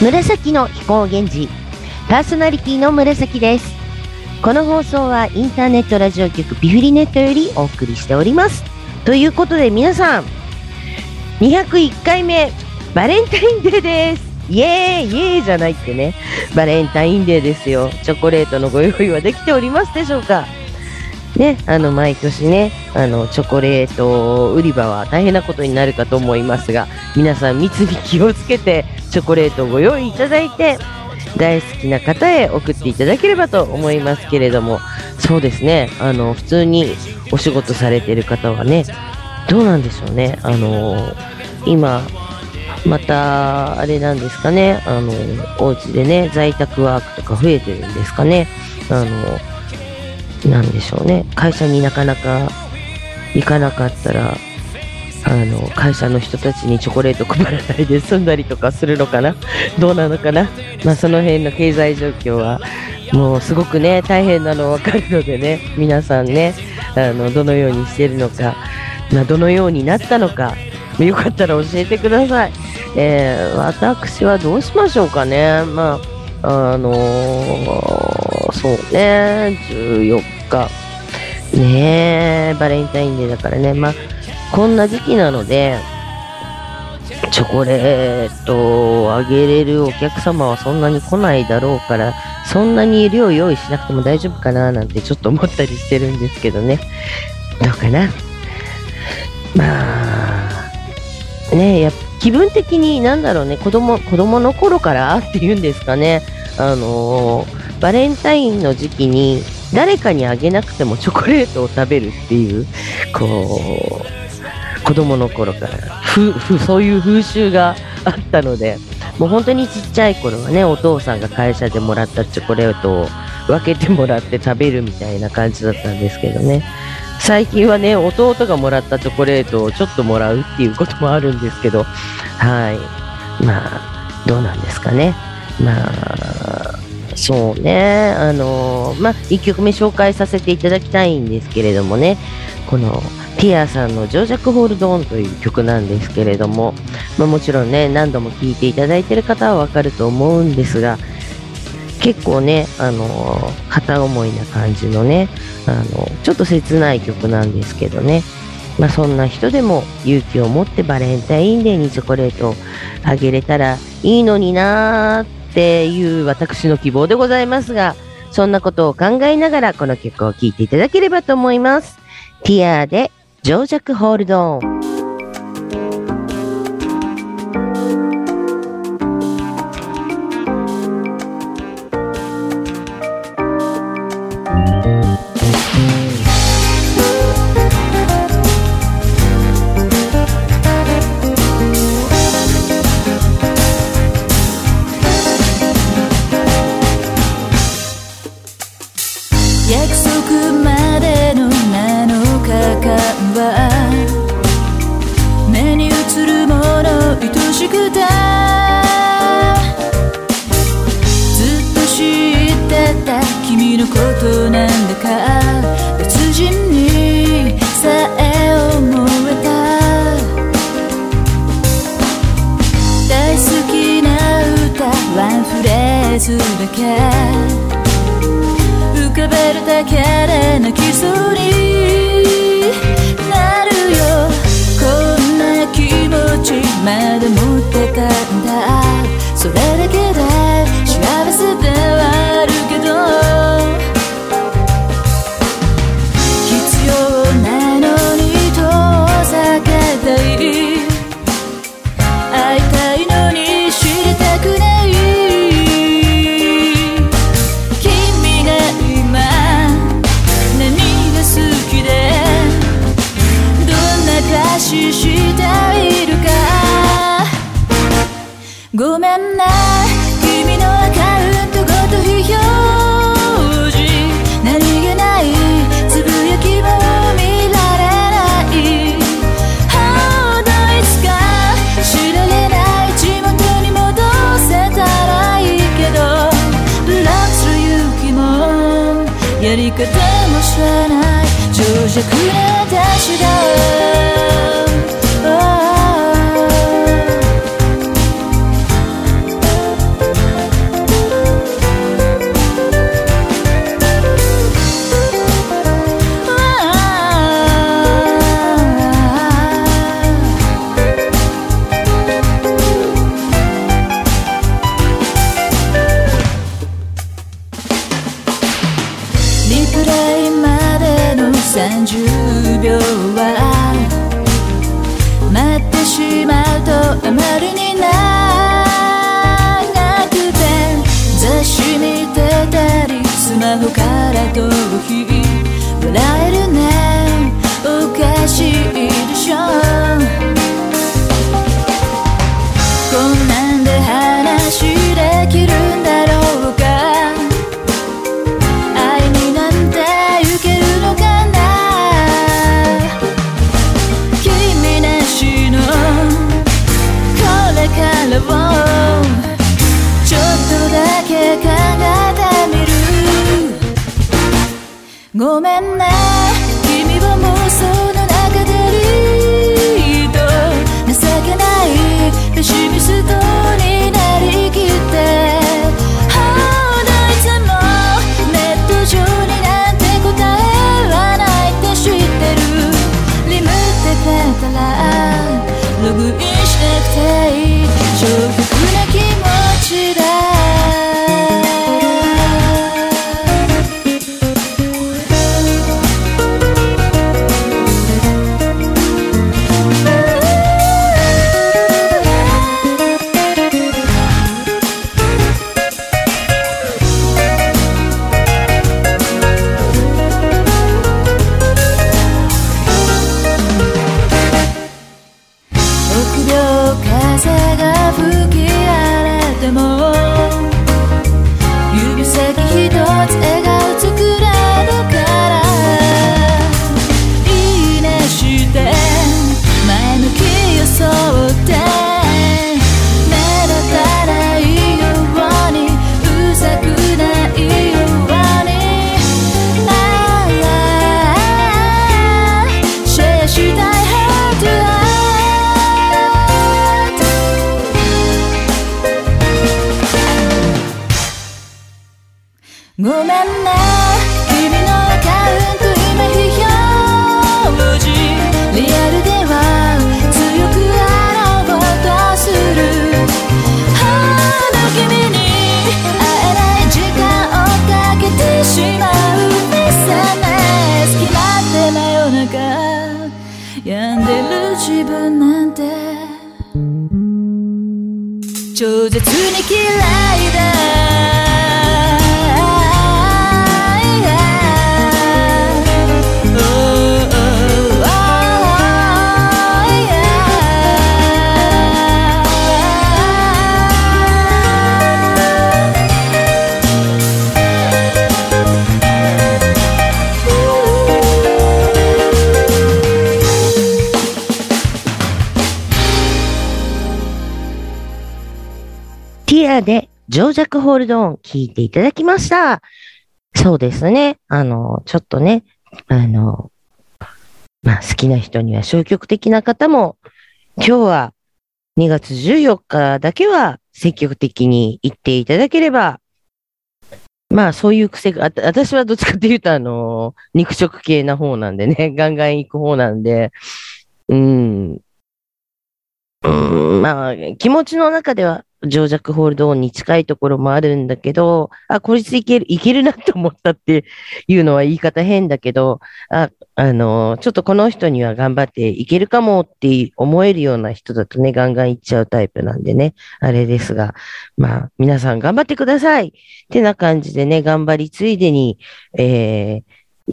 紫の飛行源氏。パーソナリティの紫です。この放送はインターネットラジオ局ピフリネットよりお送りしております。ということで皆さん201回目バレンタインデーです。イエーイイエーイじゃないってね。バレンタインデーですよ。チョコレートのご用意はできておりますでしょうか。ね、あの毎年ね、あのチョコレート売り場は大変なことになるかと思いますが、皆さん密に気をつけてチョコレートをご用意いただいて、大好きな方へ送っていただければと思いますけれども、そうですね、あの普通にお仕事されてる方はね、どうなんでしょうね、あの今、またあれなんですかね、あのお家でね、在宅ワークとか増えてるんですかね。あのなんでしょうね。会社になかなか行かなかったらあの会社の人たちにチョコレート配らないで済んだりとかするのかな？どうなのかな、まあ、その辺の経済状況はもうすごくね大変なの分かるのでね。皆さんねあのどのようにしてるのか、まあ、どのようになったのか。よかったら教えてください、えー、私はどうしましょうかね。まああのー、そうね14日。ねえバレンタインデーだからね。まあこんな時期なのでチョコレートをあげれるお客様はそんなに来ないだろうからそんなに量用意しなくても大丈夫かななんてちょっと思ったりしてるんですけどね。どうかな？まあねや気分的になんだろうね子供子供の頃から？っていうんですかね。あのー、バレンタインの時期に誰かにあげなくてもチョコレートを食べるっていうこう子供の頃から。ふふそういう風習があったのでもう本当にちっちゃい頃はねお父さんが会社でもらったチョコレートを分けてもらって食べるみたいな感じだったんですけどね。最近はね弟がもらったチョコレートをちょっともらうっていうこともあるんですけどはい。まあどうなんですかね。まあそうね、あの、まあ、1曲目紹介させていただきたいんですけれどもね、このティアさんのジョージャック・ホールドオンという曲なんですけれども、まあ、もちろんね、何度も聴いていただいている方はわかると思うんですが、結構ね、あの、片思いな感じのね、あのちょっと切ない曲なんですけどね、まあ、そんな人でも勇気を持ってバレンタインデーにチョコレートをあげれたらいいのになーっていう私の希望でございますが、そんなことを考えながらこの曲を聴いていただければと思います。ティアで情弱ホールド病んでる自分なんて超絶に嫌いだアでジョージャックホールドオン聞いていただきました。そうですね。あの、ちょっとね、あの、まあ好きな人には消極的な方も、今日は2月14日だけは積極的に言っていただければ、まあそういう癖が、私はどっちかっていうとあの、肉食系な方なんでね、ガンガン行く方なんで、うん、うん、まあ気持ちの中ではジョージャックホールドオンに近いところもあるんだけど、あ、こいついける、いけるなと思ったっていうのは言い方変だけど、あ、あの、ちょっとこの人には頑張っていけるかもって思えるような人だとね、ガンガンいっちゃうタイプなんでね、あれですが、まあ、皆さん頑張ってください。ってな感じでね、頑張りついでに、えー、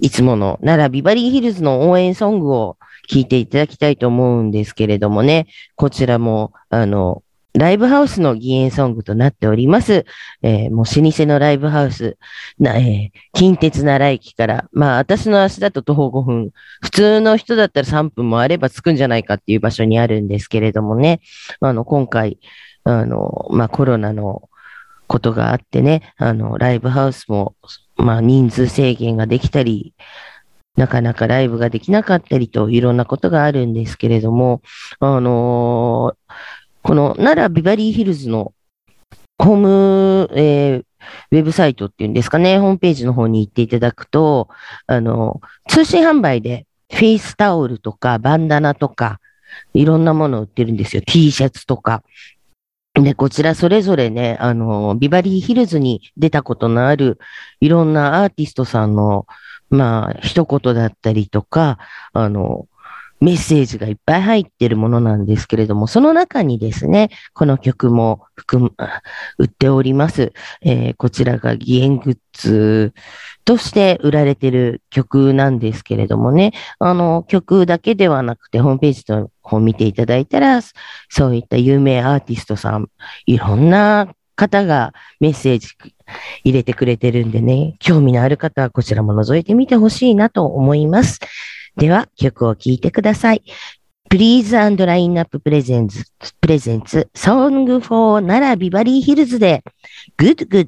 いつもの奈良ビバリーヒルズの応援ソングを聞いていただきたいと思うんですけれどもね、こちらも、あの、ライブハウスの義援ソングとなっております。えーもう老舗のライブハウス、な、えー近鉄奈良駅から、まあ私の足だと徒歩5分、普通の人だったら3分もあれば着くんじゃないかっていう場所にあるんですけれどもね、あの、今回、あの、まあコロナのことがあってね、あの、ライブハウスも、まあ人数制限ができたり、なかなかライブができなかったりといろんなことがあるんですけれども、あのーこの奈良ビバリーヒルズのホーム、えーウェブサイトっていうんですかね、ホームページの方に行っていただくと、あの、通信販売でフェイスタオルとかバンダナとか、いろんなものを売ってるんですよ。T シャツとか。で、こちらそれぞれね、あの、ビバリーヒルズに出たことのある、いろんなアーティストさんの、まあ、一言だったりとか、あの、メッセージがいっぱい入ってるものなんですけれども、その中にですね、この曲も含む、売っております。えーこちらが義援グッズとして売られてる曲なんですけれどもね、あの、曲だけではなくて、ホームページの方を見ていただいたら、そういった有名アーティストさん、いろんな方がメッセージ入れてくれてるんでね、興味のある方はこちらも覗いてみてほしいなと思います。では、曲を聴いてください。Please and Line Up Presents, Presents Song for 奈良ビバリーヒルズで Good Good